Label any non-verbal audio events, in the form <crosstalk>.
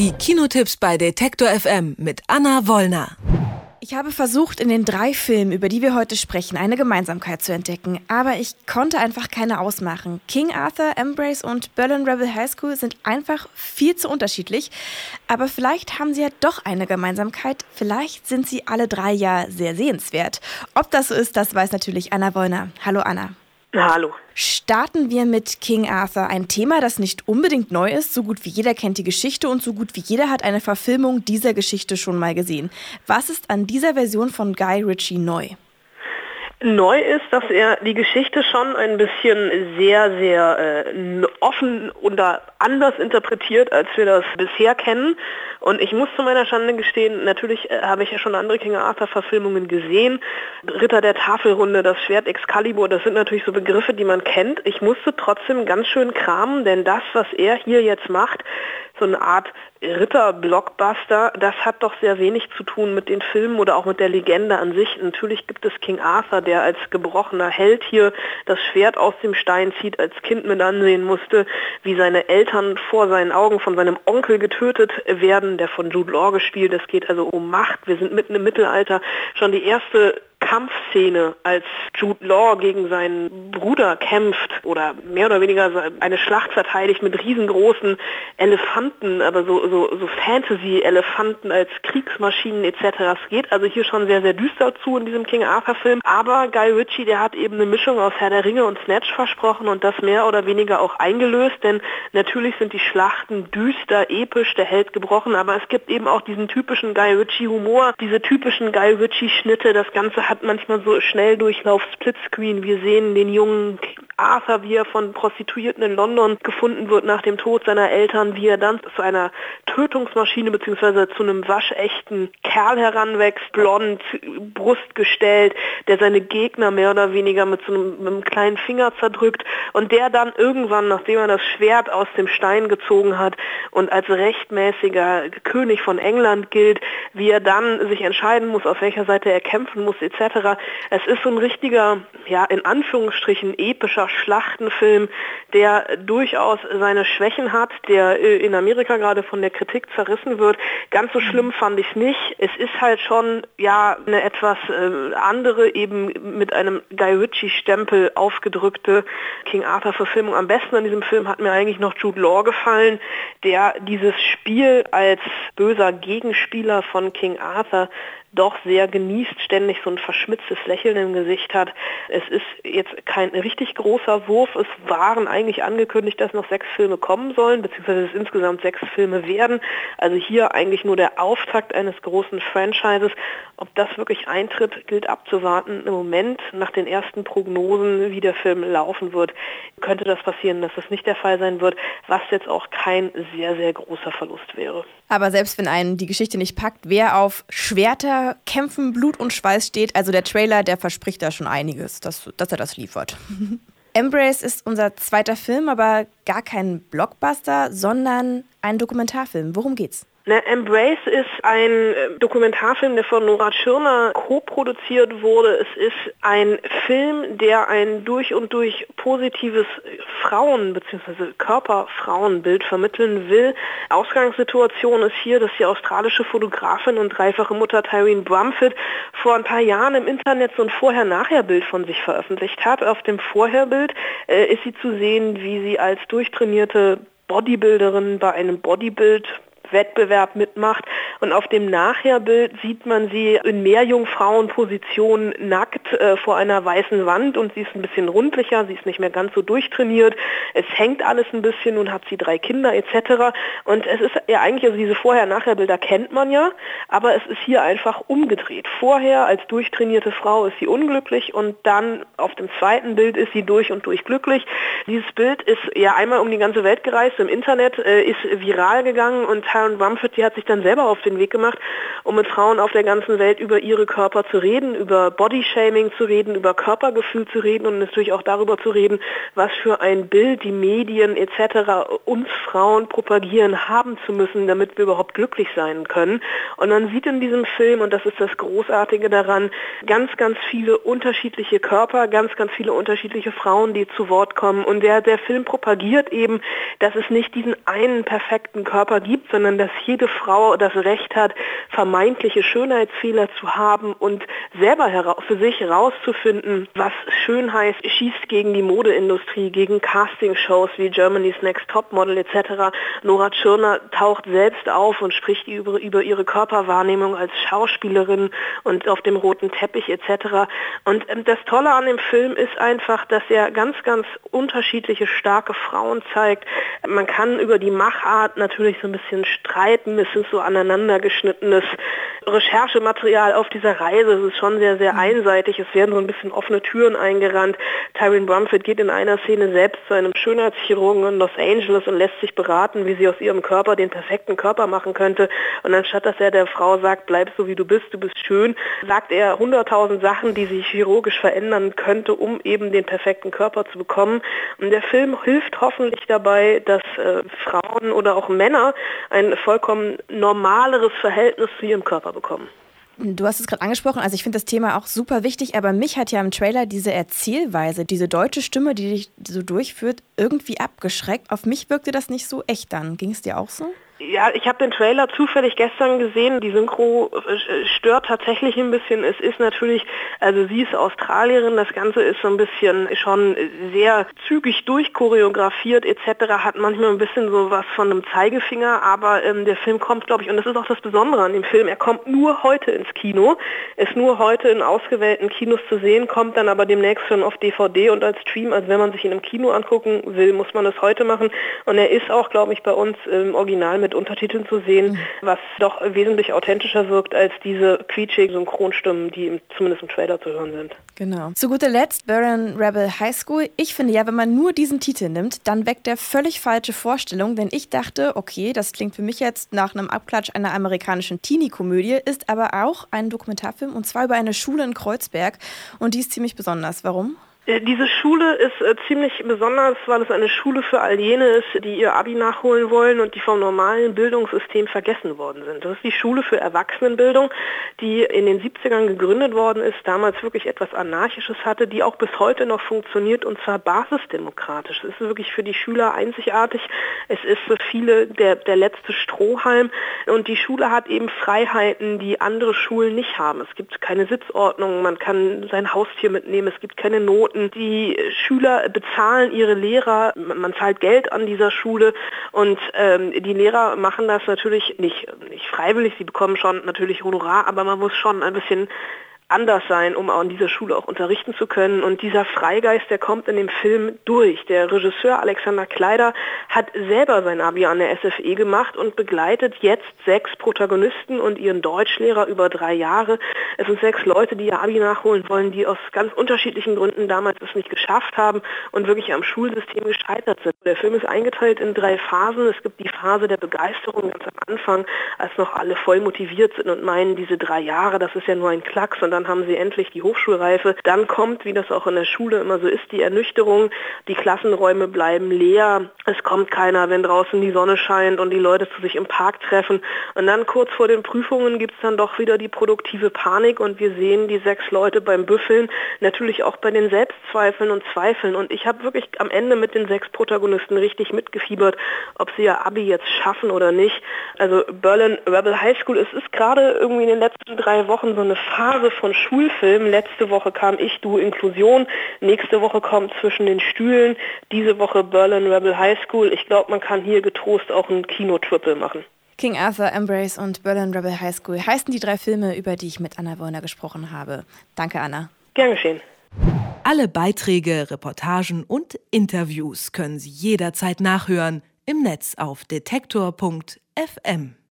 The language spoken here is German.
Die Kinotipps bei Detektor FM mit Anna Wollner. Ich habe versucht, in den drei Filmen, über die wir heute sprechen, eine Gemeinsamkeit zu entdecken, aber ich konnte einfach keine ausmachen. King Arthur, Embrace und Berlin Rebel High School sind einfach viel zu unterschiedlich, aber vielleicht haben sie ja doch eine Gemeinsamkeit. Vielleicht sind sie alle drei ja sehr sehenswert. Ob das so ist, das weiß natürlich Anna Wollner. Hallo Anna. Hallo. Starten wir mit King Arthur, ein Thema, das nicht unbedingt neu ist. So gut wie jeder kennt die Geschichte und so gut wie jeder hat eine Verfilmung dieser Geschichte schon mal gesehen. Was ist an dieser Version von Guy Ritchie neu? Neu ist, dass er die Geschichte schon ein bisschen sehr, sehr äh, offen und anders interpretiert, als wir das bisher kennen. Und ich muss zu meiner Schande gestehen, natürlich äh, habe ich ja schon andere King Arthur-Verfilmungen gesehen. Ritter der Tafelrunde, das Schwert Excalibur, das sind natürlich so Begriffe, die man kennt. Ich musste trotzdem ganz schön kramen, denn das, was er hier jetzt macht, so eine Art Ritter-Blockbuster, das hat doch sehr wenig zu tun mit den Filmen oder auch mit der Legende an sich. Natürlich gibt es King Arthur, der als gebrochener Held hier das Schwert aus dem Stein zieht, als Kind mit ansehen musste, wie seine Eltern vor seinen Augen von seinem Onkel getötet werden, der von Jude Law gespielt. Es geht also um Macht. Wir sind mitten im Mittelalter. Schon die erste Kampfszene, als Jude Law gegen seinen Bruder kämpft oder mehr oder weniger eine Schlacht verteidigt mit riesengroßen Elefanten, aber so, so, so Fantasy-Elefanten als Kriegsmaschinen etc. Es geht also hier schon sehr, sehr düster zu in diesem King Arthur-Film. Aber Guy Ritchie, der hat eben eine Mischung aus Herr der Ringe und Snatch versprochen und das mehr oder weniger auch eingelöst, denn natürlich sind die Schlachten düster, episch, der Held gebrochen, aber es gibt eben auch diesen typischen Guy Ritchie-Humor, diese typischen Guy Ritchie-Schnitte, das Ganze hat manchmal so Schnelldurchlauf Splitscreen. Wir sehen den jungen Arthur, wie er von Prostituierten in London gefunden wird nach dem Tod seiner Eltern, wie er dann zu einer Tötungsmaschine bzw. zu einem waschechten Kerl heranwächst, blond, Brust gestellt, der seine Gegner mehr oder weniger mit so einem, mit einem kleinen Finger zerdrückt und der dann irgendwann, nachdem er das Schwert aus dem Stein gezogen hat und als rechtmäßiger König von England gilt, wie er dann sich entscheiden muss, auf welcher Seite er kämpfen muss etc. Es ist so ein richtiger, ja, in Anführungsstrichen epischer Schlachtenfilm, der durchaus seine Schwächen hat, der äh, in Amerika gerade von der Kritik zerrissen wird. Ganz so schlimm fand ich es nicht. Es ist halt schon, ja, eine etwas äh, andere, eben mit einem Guy Ritchie-Stempel aufgedrückte King Arthur-Verfilmung. Am besten an diesem Film hat mir eigentlich noch Jude Law gefallen, der dieses Spiel als böser Gegenspieler von King Arthur doch sehr genießt, ständig so ein verschmitztes Lächeln im Gesicht hat. Es ist jetzt kein richtig großer Wurf. Es waren eigentlich angekündigt, dass noch sechs Filme kommen sollen, beziehungsweise es insgesamt sechs Filme werden. Also hier eigentlich nur der Auftakt eines großen Franchises. Ob das wirklich eintritt, gilt abzuwarten. Im Moment, nach den ersten Prognosen, wie der Film laufen wird, könnte das passieren, dass das nicht der Fall sein wird, was jetzt auch kein sehr, sehr großer Verlust wäre. Aber selbst wenn einen die Geschichte nicht packt, wer auf Schwerter, Kämpfen, Blut und Schweiß steht, also der Trailer, der verspricht da schon einiges, dass, dass er das liefert. <laughs> Embrace ist unser zweiter Film, aber gar kein Blockbuster, sondern ein Dokumentarfilm. Worum geht's? Ne, Embrace ist ein äh, Dokumentarfilm, der von Nora Tschirner co-produziert wurde. Es ist ein Film, der ein durch und durch positives Frauen- bzw. Körperfrauenbild vermitteln will. Ausgangssituation ist hier, dass die australische Fotografin und dreifache Mutter Tyrene Brumfitt vor ein paar Jahren im Internet so ein Vorher-Nachher-Bild von sich veröffentlicht hat. Auf dem Vorherbild äh, ist sie zu sehen, wie sie als durchtrainierte Bodybuilderin bei einem Bodybuild Wettbewerb mitmacht. Und auf dem Nachherbild sieht man sie in Meerjungfrauenposition nackt äh, vor einer weißen Wand und sie ist ein bisschen rundlicher, sie ist nicht mehr ganz so durchtrainiert. Es hängt alles ein bisschen und hat sie drei Kinder etc. Und es ist ja eigentlich, also diese Vorher-Nachher-Bilder kennt man ja, aber es ist hier einfach umgedreht. Vorher als durchtrainierte Frau ist sie unglücklich und dann auf dem zweiten Bild ist sie durch und durch glücklich. Dieses Bild ist ja einmal um die ganze Welt gereist im Internet, äh, ist viral gegangen und hat Karen Rumford, die hat sich dann selber auf den Weg gemacht, um mit Frauen auf der ganzen Welt über ihre Körper zu reden, über Bodyshaming zu reden, über Körpergefühl zu reden und natürlich auch darüber zu reden, was für ein Bild die Medien etc. uns Frauen propagieren haben zu müssen, damit wir überhaupt glücklich sein können. Und man sieht in diesem Film, und das ist das Großartige daran, ganz, ganz viele unterschiedliche Körper, ganz, ganz viele unterschiedliche Frauen, die zu Wort kommen. Und der, der Film propagiert eben, dass es nicht diesen einen perfekten Körper gibt, sondern sondern dass jede Frau das Recht hat, vermeintliche Schönheitsfehler zu haben und selber für sich herauszufinden, was schön heißt, schießt gegen die Modeindustrie, gegen Castingshows wie Germany's Next Topmodel etc. Nora Tschirner taucht selbst auf und spricht über, über ihre Körperwahrnehmung als Schauspielerin und auf dem roten Teppich etc. Und ähm, das Tolle an dem Film ist einfach, dass er ganz, ganz unterschiedliche starke Frauen zeigt. Man kann über die Machart natürlich so ein bisschen streiten. Es sind so aneinandergeschnittenes Recherchematerial auf dieser Reise. Es ist schon sehr, sehr mhm. einseitig. Es werden so ein bisschen offene Türen eingerannt. Tyrene Brumfitt geht in einer Szene selbst zu einem Schönheitschirurgen in Los Angeles und lässt sich beraten, wie sie aus ihrem Körper den perfekten Körper machen könnte. Und anstatt dass er der Frau sagt, bleib so wie du bist, du bist schön, sagt er hunderttausend Sachen, die sich chirurgisch verändern könnte, um eben den perfekten Körper zu bekommen. Und der Film hilft hoffentlich dabei, dass äh, Frauen oder auch Männer ein vollkommen normaleres Verhältnis zu ihrem Körper bekommen. Du hast es gerade angesprochen, also ich finde das Thema auch super wichtig, aber mich hat ja im Trailer diese Erzählweise, diese deutsche Stimme, die dich so durchführt, irgendwie abgeschreckt. Auf mich wirkte das nicht so echt dann. Ging es dir auch so? Ja, ich habe den Trailer zufällig gestern gesehen. Die Synchro äh, stört tatsächlich ein bisschen. Es ist natürlich, also sie ist Australierin, das Ganze ist so ein bisschen schon sehr zügig durchchoreografiert etc. Hat manchmal ein bisschen so was von einem Zeigefinger, aber ähm, der Film kommt, glaube ich, und das ist auch das Besondere an dem Film, er kommt nur heute ins Kino, ist nur heute in ausgewählten Kinos zu sehen, kommt dann aber demnächst schon auf DVD und als Stream. Also wenn man sich ihn im Kino angucken will, muss man das heute machen. Und er ist auch, glaube ich, bei uns im Original mit mit Untertiteln zu sehen, mhm. was doch wesentlich authentischer wirkt als diese quietschigen Synchronstimmen, die im, zumindest im Trailer zu hören sind. Genau. Zu guter Letzt Baron Rebel High School. Ich finde ja, wenn man nur diesen Titel nimmt, dann weckt der völlig falsche Vorstellung, denn ich dachte, okay, das klingt für mich jetzt nach einem Abklatsch einer amerikanischen Teenie-Komödie, ist aber auch ein Dokumentarfilm und zwar über eine Schule in Kreuzberg und die ist ziemlich besonders. Warum? Äh, diese Schule ist äh, ziemlich besonders, weil es eine Schule für all jene ist, die ihr Abi nachholen wollen und die vom normalen Bildungssystem vergessen worden sind. Das ist die Schule für Erwachsenenbildung, die in den 70ern gegründet worden ist, damals wirklich etwas Anarchisches hatte, die auch bis heute noch funktioniert und zwar basisdemokratisch. Es ist wirklich für die Schüler einzigartig. Es ist für viele der, der letzte Strohhalm und die Schule hat eben Freiheiten, die andere Schulen nicht haben. Es gibt keine Sitzordnung, man kann sein Haustier mitnehmen, es gibt keine Noten, die Schüler bezahlen ihre Lehrer, man zahlt Geld an dieser Schule und ähm, die Lehrer machen das natürlich nicht, nicht freiwillig, sie bekommen schon natürlich Honorar, aber man muss schon ein bisschen anders sein, um an dieser Schule auch unterrichten zu können. Und dieser Freigeist, der kommt in dem Film durch. Der Regisseur Alexander Kleider hat selber sein Abi an der SFE gemacht und begleitet jetzt sechs Protagonisten und ihren Deutschlehrer über drei Jahre. Es sind sechs Leute, die ihr Abi nachholen wollen, die aus ganz unterschiedlichen Gründen damals es nicht geschafft haben und wirklich am Schulsystem gescheitert sind. Der Film ist eingeteilt in drei Phasen. Es gibt die Phase der Begeisterung ganz am Anfang, als noch alle voll motiviert sind und meinen, diese drei Jahre, das ist ja nur ein Klacks und dann haben sie endlich die Hochschulreife. Dann kommt, wie das auch in der Schule immer so ist, die Ernüchterung. Die Klassenräume bleiben leer. Es kommt keiner, wenn draußen die Sonne scheint und die Leute zu sich im Park treffen. Und dann kurz vor den Prüfungen gibt es dann doch wieder die produktive Panik und wir sehen die sechs Leute beim Büffeln, natürlich auch bei den Selbstzweifeln und Zweifeln. Und ich habe wirklich am Ende mit den sechs Protagonisten richtig mitgefiebert, ob sie ihr Abi jetzt schaffen oder nicht. Also Berlin Rebel High School, es ist gerade irgendwie in den letzten drei Wochen so eine Phase von Schulfilm. Letzte Woche kam Ich, Du, Inklusion. Nächste Woche kommt Zwischen den Stühlen. Diese Woche Berlin Rebel High School. Ich glaube, man kann hier getrost auch ein Kino-Triple machen. King Arthur, Embrace und Berlin Rebel High School heißen die drei Filme, über die ich mit Anna Wollner gesprochen habe. Danke, Anna. Gern geschehen. Alle Beiträge, Reportagen und Interviews können Sie jederzeit nachhören im Netz auf detektor.fm.